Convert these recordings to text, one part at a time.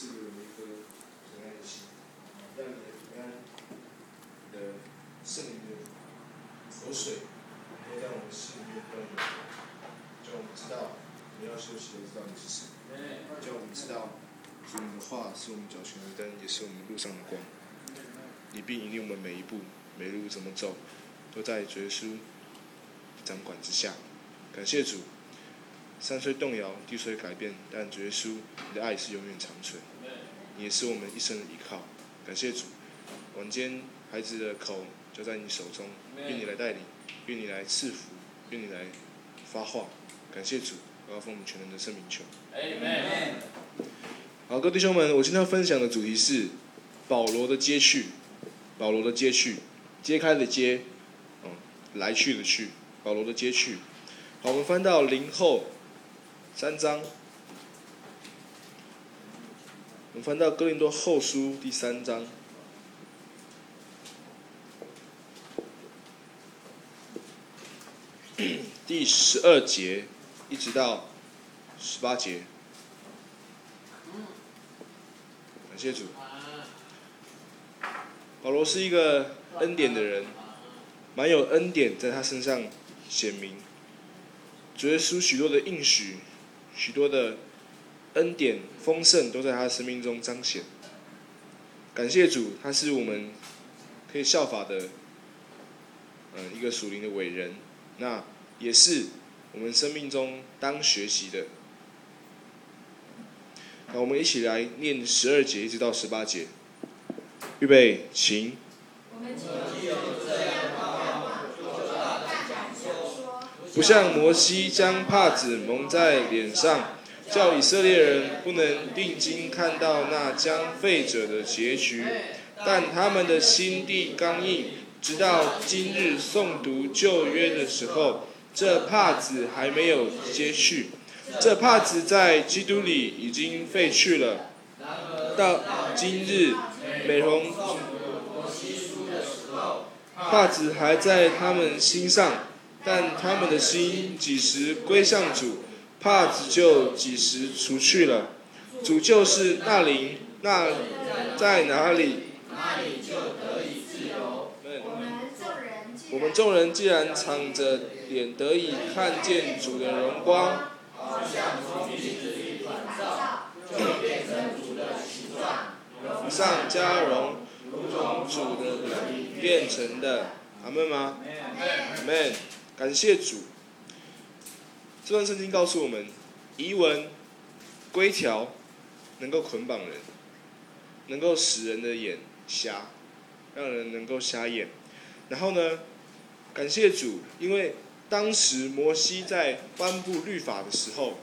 赐给我们一颗平安的心，让你的平安的圣灵的活水都在我们心里面灌涌，叫我们知道你要休息的知道你是谁，叫我们知道主你的话是我们脚前的灯，也是我们路上的光。你必引领我们每一步，每一路怎么走，都在主耶稣掌管之下。感谢主，山虽动摇，地虽改变，但主耶稣，你的爱是永远长存。你也是我们一生的依靠。感谢主，晚间孩子的口就在你手中，愿你来带领，愿你来赐福，愿你来发话。感谢主，我要奉我们全能的圣名求。好，各位弟兄们，我今天要分享的主题是保罗的接续。保罗的接续，揭开的揭，嗯，来去的去，保罗的接续。好，我们翻到林后三章，我们翻到哥林多后书第三章，第十二节一直到十八节。感谢主。保罗是一个恩典的人，满有恩典在他身上显明。主耶稣许多的应许，许多的恩典丰盛都在他的生命中彰显。感谢主，他是我们可以效法的，嗯，一个属灵的伟人。那也是我们生命中当学习的。那我们一起来念十二节一直到十八节。预备，请。不像摩西将帕子蒙在脸上，叫以色列人不能定睛看到那将废者的结局，但他们的心地刚硬，直到今日诵读旧约的时候，这帕子还没有揭去，这帕子在基督里已经废去了，到今日。每逢帕子还在他们心上，但他们的心几时归向主，帕子就几时除去了。主就是那灵，那在哪里，哪里就得以自由。我们众人既然敞着脸得以看见主的荣光，好像从镜子里转照，就变成主的形状。荣上加荣，如同主的灵变成的，阿门吗？阿门。感谢主。这段圣经告诉我们，遗文、规条能够捆绑人，能够使人的眼瞎，让人能够瞎眼。然后呢，感谢主，因为当时摩西在颁布律法的时候，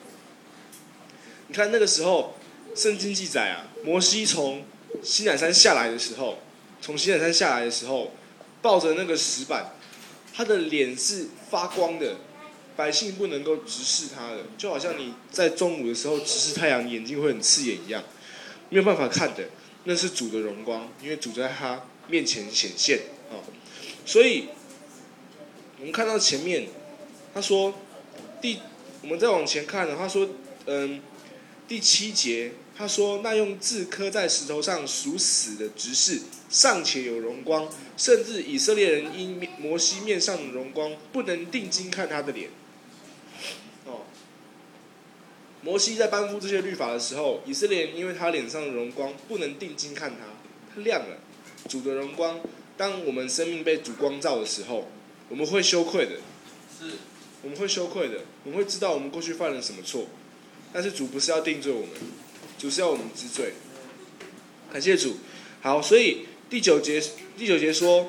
你看那个时候。圣经记载啊，摩西从西乃山下来的时候，从西乃山下来的时候，抱着那个石板，他的脸是发光的，百姓不能够直视他的，就好像你在中午的时候直视太阳，眼睛会很刺眼一样，没有办法看的，那是主的荣光，因为主在他面前显现啊。所以，我们看到前面，他说，第，我们再往前看呢，他说，嗯，第七节。他说：“那用字刻在石头上属死的执事，尚且有荣光，甚至以色列人因摩西面上的荣光，不能定睛看他的脸。”哦，摩西在颁布这些律法的时候，以色列人因为他脸上的荣光，不能定睛看他，他亮了。主的荣光，当我们生命被主光照的时候，我们会羞愧的，是，我们会羞愧的，我们会知道我们过去犯了什么错，但是主不是要定罪我们。主是要我们知罪，感谢主。好，所以第九节第九节说，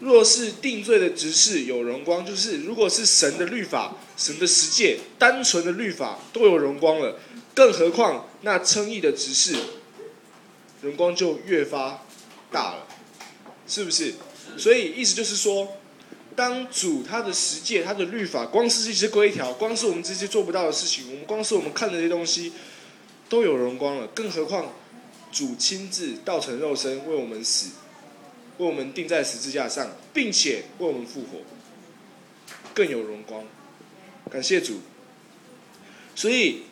若是定罪的执事有荣光，就是如果是神的律法、神的十诫、单纯的律法都有荣光了，更何况那称义的执事，荣光就越发大了，是不是？所以意思就是说，当主他的十诫、他的律法，光是这些规条，光是我们这些做不到的事情，我们光是我们看的这些东西。都有荣光了，更何况主亲自道成肉身为我们死，为我们钉在十字架上，并且为我们复活，更有荣光。感谢主。所以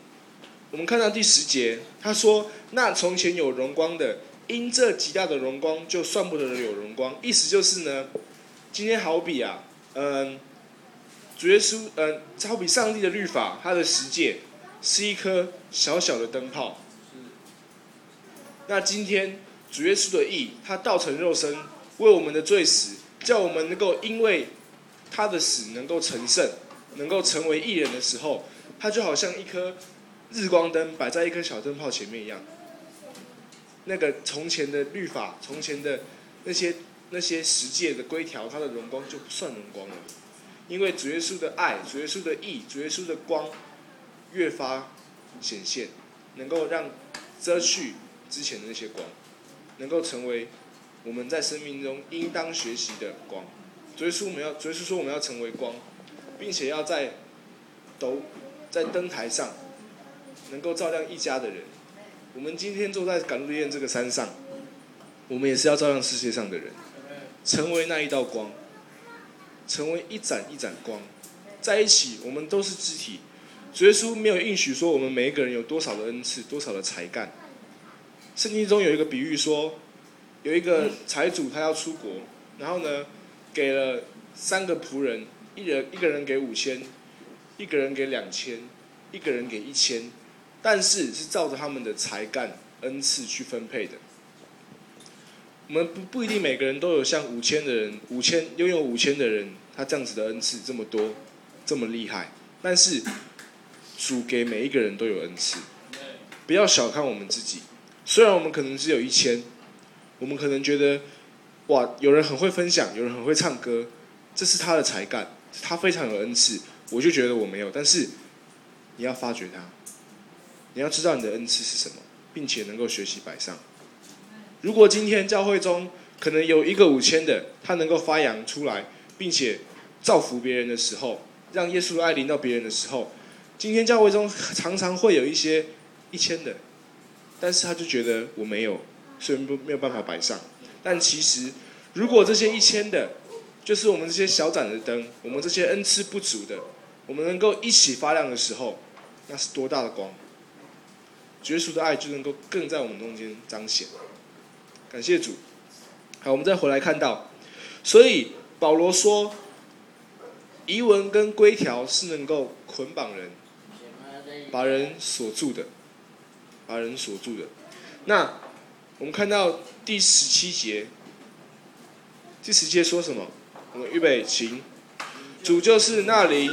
我们看到第十节，他说：“那从前有荣光的，因这极大的荣光，就算不得有荣光。”意思就是呢，今天好比啊，嗯，主耶稣，嗯，好比上帝的律法，他的十诫是一颗小小的灯泡。那今天主耶稣的义，他道成肉身，为我们的罪死，叫我们能够因为他的死能够成圣，能够成为义人的时候，他就好像一颗。日光灯摆在一颗小灯泡前面一样，那个从前的律法，从前的那些那些十诫的规条，它的荣光就不算荣光了，因为主耶稣的爱，主耶稣的义，主耶稣的光越发显现，能够让遮去之前的那些光，能够成为我们在生命中应当学习的光。主耶稣我们要，主耶稣说我们要成为光，并且要在斗在灯台上。能够照亮一家的人，我们今天坐在赶路宴这个山上，我们也是要照亮世界上的人，成为那一道光，成为一盏一盏光，在一起，我们都是肢体。主耶稣没有应许说我们每一个人有多少的恩赐，多少的才干。圣经中有一个比喻说，有一个财主他要出国，然后呢，给了三个仆人，一人一个人给五千，一个人给两千，一个人给一千。但是是照着他们的才干恩赐去分配的。我们不不一定每个人都有像五千的人，五千拥有五千的人，他这样子的恩赐这么多，这么厉害。但是主给每一个人都有恩赐，不要小看我们自己。虽然我们可能只有一千，我们可能觉得哇，有人很会分享，有人很会唱歌，这是他的才干，他非常有恩赐，我就觉得我没有。但是你要发掘他。你要知道你的恩赐是什么，并且能够学习摆上。如果今天教会中可能有一个五千的，他能够发扬出来，并且造福别人的时候，让耶稣的爱临到别人的时候，今天教会中常常会有一些一千的，但是他就觉得我没有，所以没有办法摆上。但其实，如果这些一千的，就是我们这些小盏的灯，我们这些恩赐不足的，我们能够一起发亮的时候，那是多大的光！耶稣的爱就能够更在我们中间彰显。感谢主。好，我们再回来看到，所以保罗说，遗文跟规条是能够捆绑人，把人锁住的，把人锁住的。那我们看到第十七节，第十节说什么？我们预备，请。主就是那灵，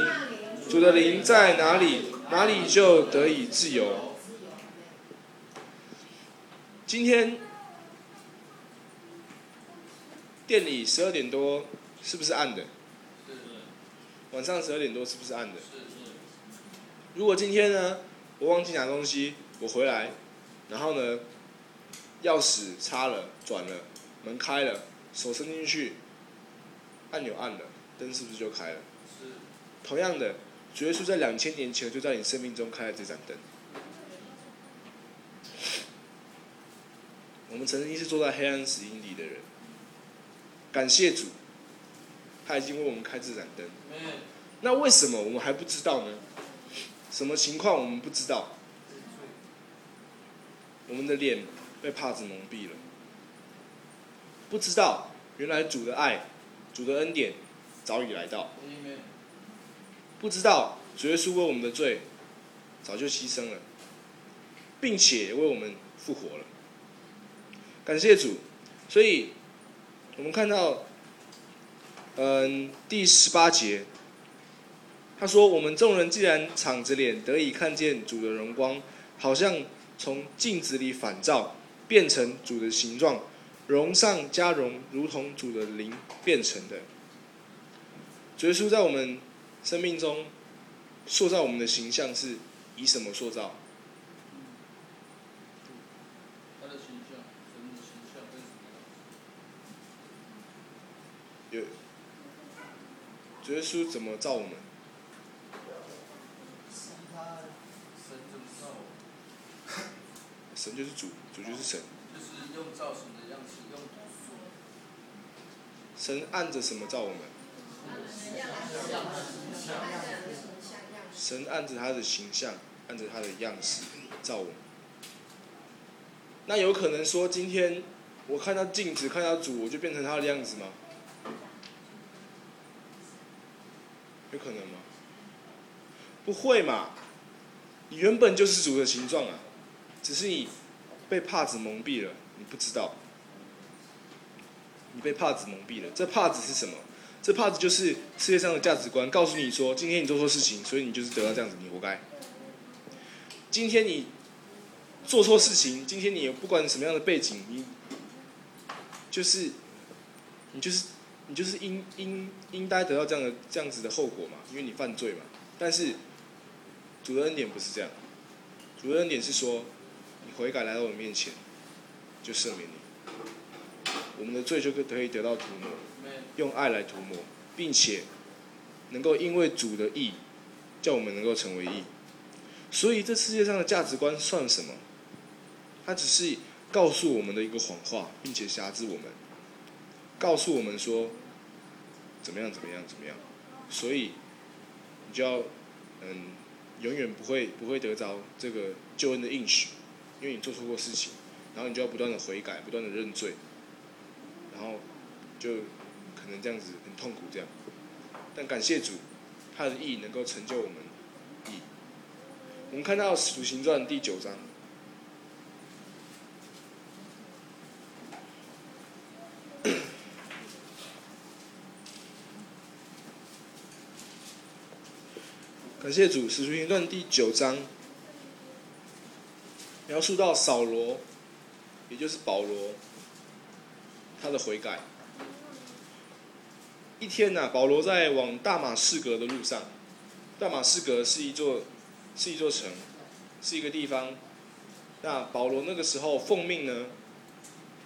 主的灵在哪里，哪里就得以自由。今天店里十二点多是不是暗的？晚上十二点多是不是暗的？如果今天呢，我忘记拿东西，我回来，然后呢，钥匙插了，转了，门开了，手伸进去，按钮按了，灯是不是就开了？同样的，主耶稣在两千年前就在你生命中开了这盏灯。我们曾经是坐在黑暗死荫里的人，感谢主，他已经为我们开这盏灯。那为什么我们还不知道呢？什么情况我们不知道？我们的脸被帕子蒙蔽了，不知道原来主的爱、主的恩典早已来到，不知道主耶稣为我们的罪早就牺牲了，并且为我们复活了。感谢主，所以我们看到，嗯，第十八节，他说：“我们众人既然敞着脸得以看见主的荣光，好像从镜子里反照，变成主的形状，荣上加荣，如同主的灵变成的。”主耶稣在我们生命中塑造我们的形象是以什么塑造？耶稣怎么造我们？神就是主，主就是神。就是用造神的样式，用神按着什么造我们？神按着他的形象，按着他的样式。造我们。那有可能说，今天我看到镜子，看到主，我就变成他的样子吗？有可能吗？不会嘛！你原本就是主的形状啊，只是你被帕子蒙蔽了，你不知道。你被帕子蒙蔽了，这帕子是什么？这帕子就是世界上的价值观，告诉你说，今天你做错事情，所以你就是得到这样子，你活该。今天你做错事情，今天你不管什么样的背景，你就是你就是你就是应应应该得到这样的这样子的后果嘛，因为你犯罪嘛。但是主的恩典不是这样，主的恩典是说，悔改来到我面前，就赦免你，我们的罪就可以得到涂抹，用爱来涂抹，并且能够因为主的义，叫我们能够成为义。所以这世界上的价值观算什么？它只是告诉我们的一个谎话，并且挟制我们，告诉我们说怎么样怎么样怎么样。所以你就要嗯，永远不会不会得着这个救恩的应许，因为你做错过事情，然后你就要不断的悔改，不断的认罪，然后就可能这样子很痛苦这样。但感谢主，他的义能够成就我们。我们看到《使徒行传》第九章，感谢主，《使徒行传》第九章描述到扫罗，也就是保罗，他的悔改。一天呐、啊，保罗在往大马士革的路上，大马士革是一座。是一座城，是一个地方。那保罗那个时候奉命呢，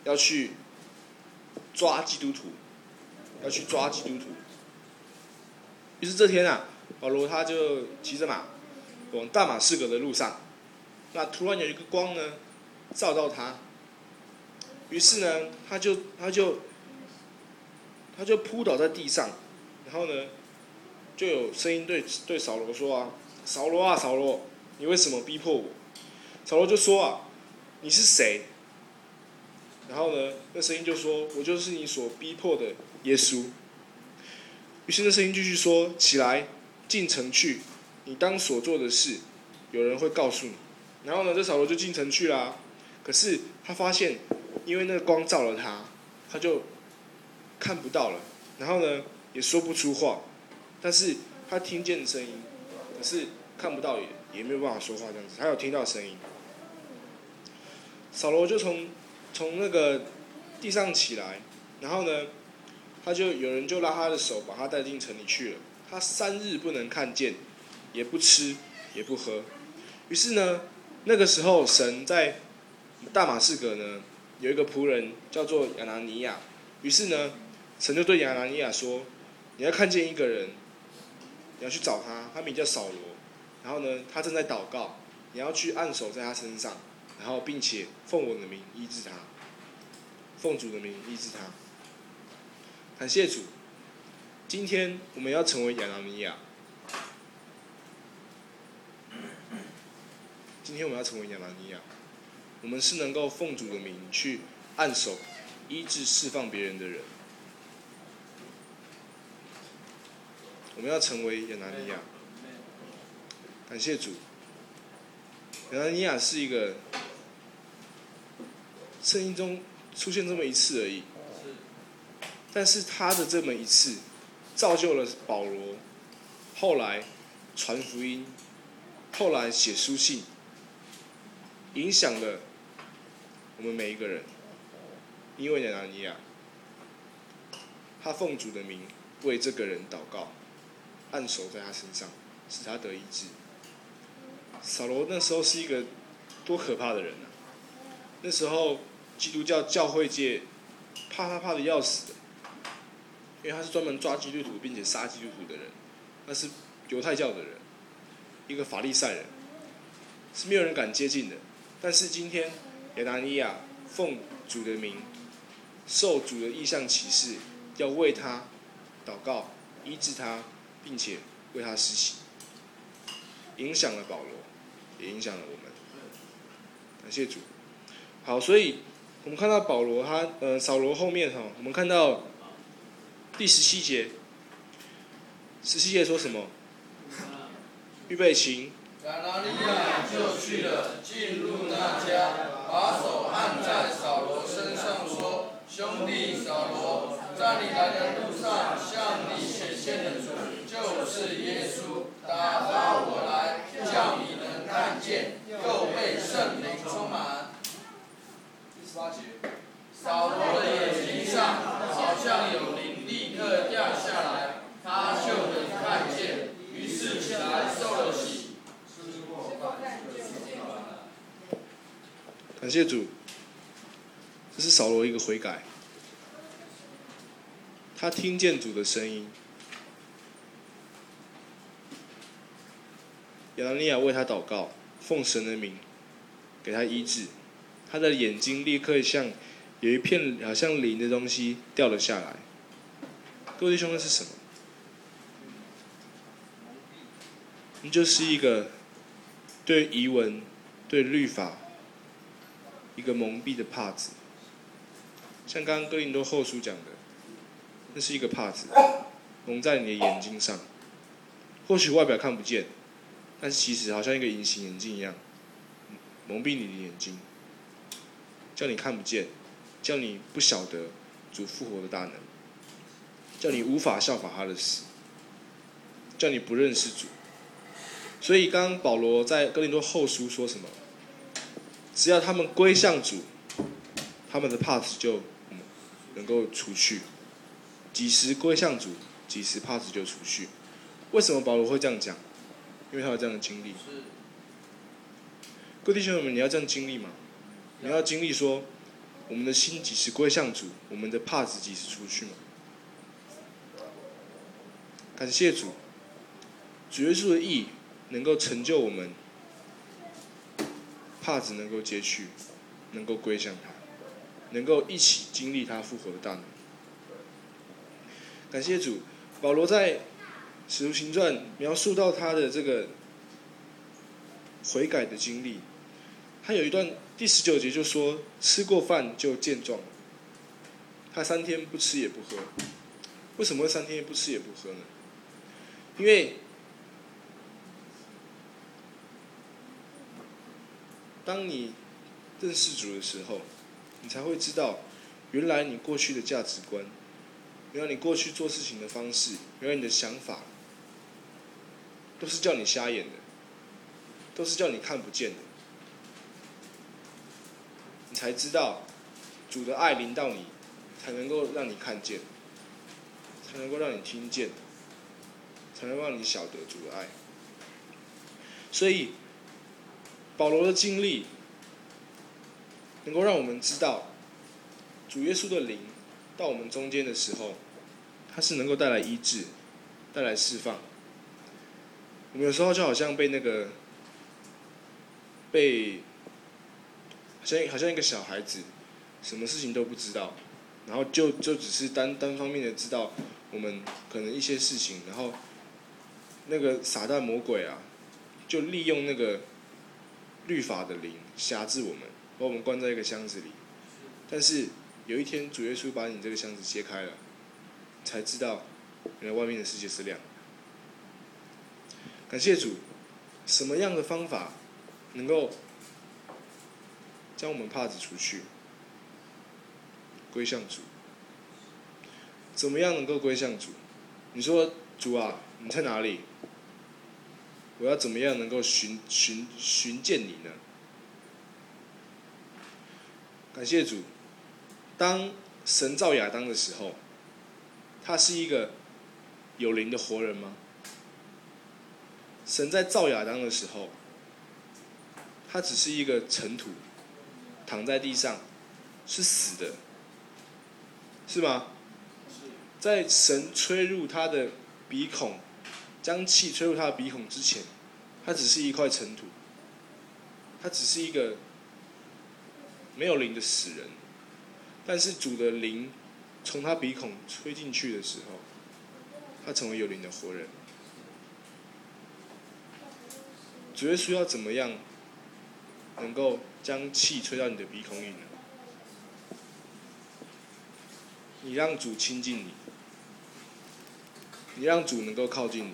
要去抓基督徒，要去抓基督徒。于是这天啊，保罗他就骑着马往大马士革的路上。那突然有一个光呢，照到他。于是呢，他就他就他就扑倒在地上，然后呢，就有声音对对扫罗说啊。扫罗啊，扫罗，你为什么逼迫我？扫罗就说啊，你是谁？然后呢，那声音就说，我就是你所逼迫的耶稣。于是那声音继续说，起来，进城去，你当所做的事，有人会告诉你。然后呢，这扫罗就进城去啦。可是他发现，因为那个光照了他，他就看不到了。然后呢，也说不出话，但是他听见声音，可是。看不到也也没有办法说话这样子，他有听到声音。扫罗就从从那个地上起来，然后呢，他就有人就拉他的手，把他带进城里去了。他三日不能看见，也不吃也不喝。于是呢，那个时候神在大马士革呢有一个仆人叫做亚拿尼亚。于是呢，神就对亚拿尼亚说：“你要看见一个人，你要去找他，他名叫扫罗。”然后呢，他正在祷告，你要去按手在他身上，然后并且奉我的名医治他，奉主的名医治他。感谢主，今天我们要成为亚拿尼亚。今天我们要成为亚拿尼亚，我们是能够奉主的名去按手、医治、释放别人的人。我们要成为亚拿尼亚。感谢主，亚拿尼亚是一个圣经中出现这么一次而已，但是他的这么一次，造就了保罗，后来传福音，后来写书信，影响了我们每一个人，因为亚拿尼亚，他奉主的名为这个人祷告，按手在他身上，使他得医治。扫罗那时候是一个多可怕的人啊！那时候基督教教会界怕他怕的要死的，因为他是专门抓基督徒并且杀基督徒的人，那是犹太教的人，一个法利赛人，是没有人敢接近的。但是今天亚拿尼亚奉主的名，受主的意象启示，要为他祷告、医治他，并且为他施洗，影响了保罗。也影响了我们。感谢主。好，所以我们看到保罗他呃扫罗后面哈，我们看到第十七节，十七节说什么？预备琴。亚拿尼亚就去了，进入那家，把手按在扫罗身上，说：“兄弟扫罗，在你来的路上向你显现的主就是耶稣，打发我来，叫你能看见，又被圣灵充满。”第十八节，扫罗的眼睛上好像有灵立刻掉下来，他就能看见，于是起来受了洗。感谢主，这是扫罗一个悔改。他听见主的声音，亚拿尼亚为他祷告，奉神的名给他医治，他的眼睛立刻像有一片好像灵的东西掉了下来。各位弟兄，那是什么？你就是一个对遗文、对律法。一个蒙蔽的帕子，像刚刚哥林多后书讲的，那是一个帕子，蒙在你的眼睛上，或许外表看不见，但其实好像一个隐形眼镜一样，蒙蔽你的眼睛，叫你看不见，叫你不晓得主复活的大能，叫你无法效法他的死，叫你不认识主。所以刚刚保罗在哥林多后书说什么？只要他们归向主，他们的帕子就能够除去。几时归向主，几时帕子就除去。为什么保罗会这样讲？因为他有这样的经历。各位弟兄们，你要这样经历吗？你要经历说，我们的心几时归向主，我们的帕子几时除去吗？感谢主，主耶稣的义能够成就我们。帕子能够接去，能够归向他，能够一起经历他复活的大能。感谢主，保罗在《使徒行传》描述到他的这个悔改的经历，他有一段第十九节就说：“吃过饭就健壮。”他三天不吃也不喝，为什么会三天不吃也不喝呢？因为。当你认识主的时候，你才会知道，原来你过去的价值观，原来你过去做事情的方式，原来你的想法，都是叫你瞎眼的，都是叫你看不见的。你才知道，主的爱临到你，才能够让你看见，才能够让你听见，才能让你晓得主的爱。所以。保罗的经历，能够让我们知道，主耶稣的灵到我们中间的时候，他是能够带来医治，带来释放。我们有时候就好像被那个，被，好像好像一个小孩子，什么事情都不知道，然后就就只是单单方面的知道我们可能一些事情，然后那个撒旦魔鬼啊，就利用那个。律法的灵辖制我们，把我们关在一个箱子里。但是有一天，主耶稣把你这个箱子揭开了，才知道原来外面的世界是亮的。感谢主，什么样的方法能够将我们帕子除去，归向主？怎么样能够归向主？你说主啊，你在哪里？我要怎么样能够寻寻寻见你呢？感谢主，当神造亚当的时候，他是一个有灵的活人吗？神在造亚当的时候，他只是一个尘土，躺在地上，是死的，是吗？在神吹入他的鼻孔。将气吹入他的鼻孔之前，他只是一块尘土，他只是一个没有灵的死人。但是主的灵从他鼻孔吹进去的时候，他成为有灵的活人。主耶稣要怎么样能够将气吹到你的鼻孔里呢？你让主亲近你，你让主能够靠近你，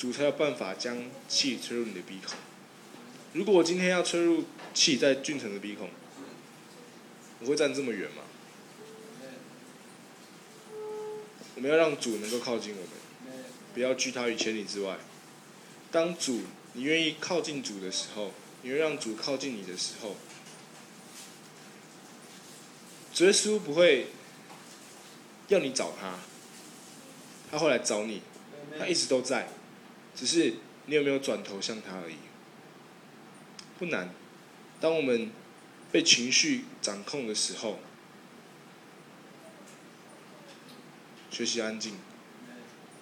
主才有办法将气吹入你的鼻孔。如果我今天要吹入气在俊成的鼻孔，我会站这么远吗？我们要让主能够靠近我们，不要拒他于千里之外。当主，你愿意靠近主的时候，你会让主靠近你的时候，主耶稣不会要你找他，他会来找你，他一直都在，只是你有没有转头向他而已。不难，当我们被情绪掌控的时候，学习安静，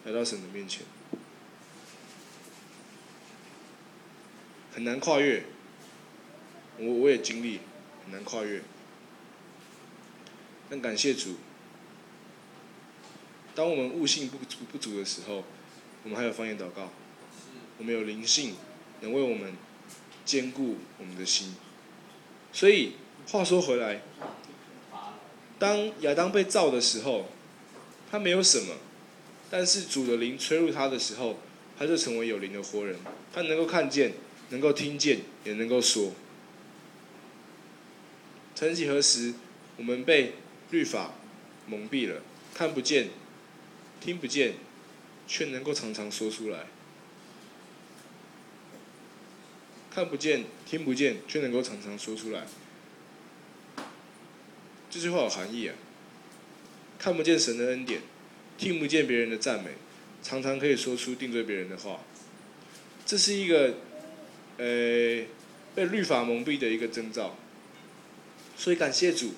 来到神的面前，很难跨越。我我也经历很难跨越，但感谢主，当我们悟性不足不足的时候，我们还有方言祷告，我们有灵性，能为我们。兼顾我们的心，所以话说回来，当亚当被造的时候，他没有什么，但是主的灵吹入他的时候，他就成为有灵的活人，他能够看见，能够听见，也能够说。曾几何时，我们被律法蒙蔽了，看不见，听不见，却能够常常说出来。看不见、听不见，却能够常常说出来。这句话有含义啊！看不见神的恩典，听不见别人的赞美，常常可以说出定罪别人的话。这是一个，呃，被律法蒙蔽的一个征兆。所以感谢主，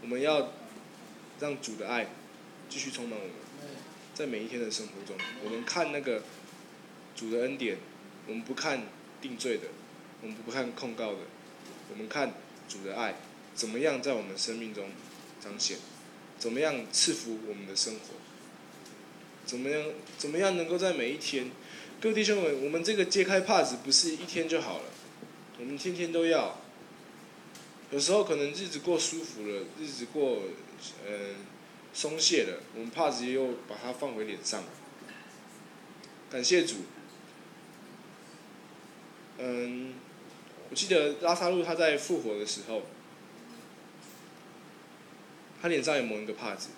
我们要让主的爱继续充满我们，在每一天的生活中，我们看那个主的恩典。我们不看定罪的，我们不看控告的，我们看主的爱怎么样在我们生命中彰显，怎么样赐福我们的生活，怎么样怎么样能够在每一天，各位弟兄们，我们这个揭开帕子不是一天就好了，我们天天都要。有时候可能日子过舒服了，日子过嗯、松懈了，我们帕子又把它放回脸上。感谢主。嗯，我记得拉萨路他在复活的时候，他脸上有蒙一个帕子，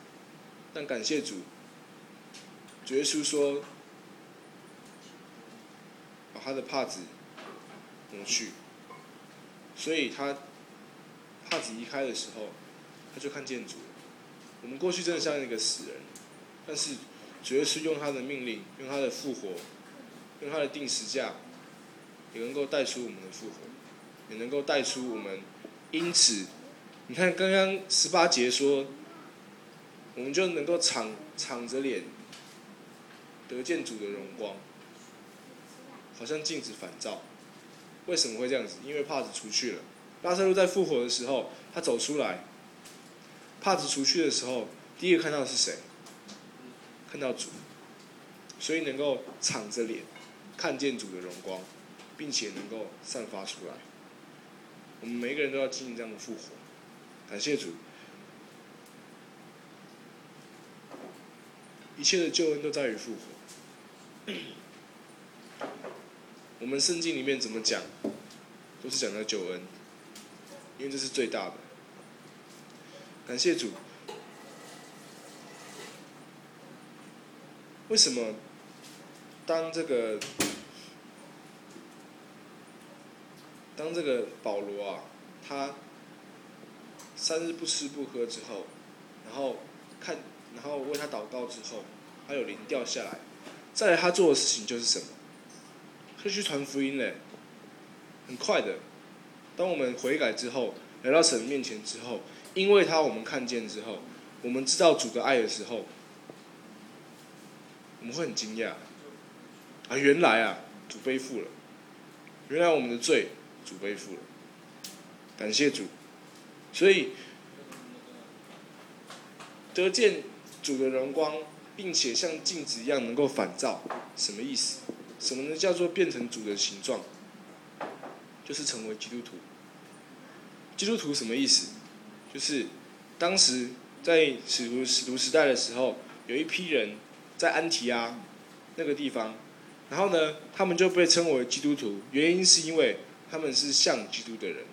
但感谢主，主耶稣说，把他的帕子抹去，所以他帕子移开的时候，他就看见主。我们过去真的像一个死人，但是主耶稣用他的命令，用他的复活，用他的定时价。也能够带出我们的复活，也能够带出我们。因此，你看刚刚十八节说，我们就能够敞敞着脸，得见主的荣光，好像镜子反照。为什么会这样子？因为帕子出去了。拉撒路在复活的时候，他走出来，帕子除去的时候，第一个看到的是谁？看到主，所以能够敞着脸，看见主的荣光。并且能够散发出来，我们每一个人都要经历这样的复活。感谢主，一切的救恩都在于复活。我们圣经里面怎么讲，都是讲到救恩，因为这是最大的。感谢主，为什么当这个？当这个保罗啊，他三日不吃不喝之后，然后看，然后为他祷告之后，他有灵掉下来，再来他做的事情就是什么？他去传福音嘞，很快的。当我们悔改之后，来到神面前之后，因为他我们看见之后，我们知道主的爱的时候，我们会很惊讶啊！原来啊，主背负了，原来我们的罪。主背负了，感谢主，所以得见主的荣光，并且像镜子一样能够反照，什么意思？什么呢？叫做变成主的形状？就是成为基督徒。基督徒什么意思？就是当时在使徒使徒时代的时候，有一批人在安提阿那个地方，然后呢，他们就被称为基督徒，原因是因为他们是像基督的人，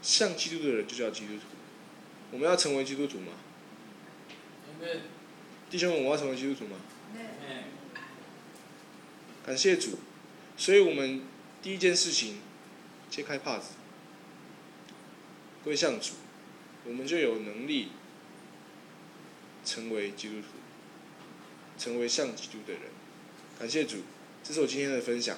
像基督的人就叫基督徒。我们要成为基督徒吗？弟兄们，我们要成为基督徒吗？感谢主，所以我们第一件事情，揭开帕子。归向主，我们就有能力成为基督徒，成为像基督的人。感谢主，这是我今天的分享。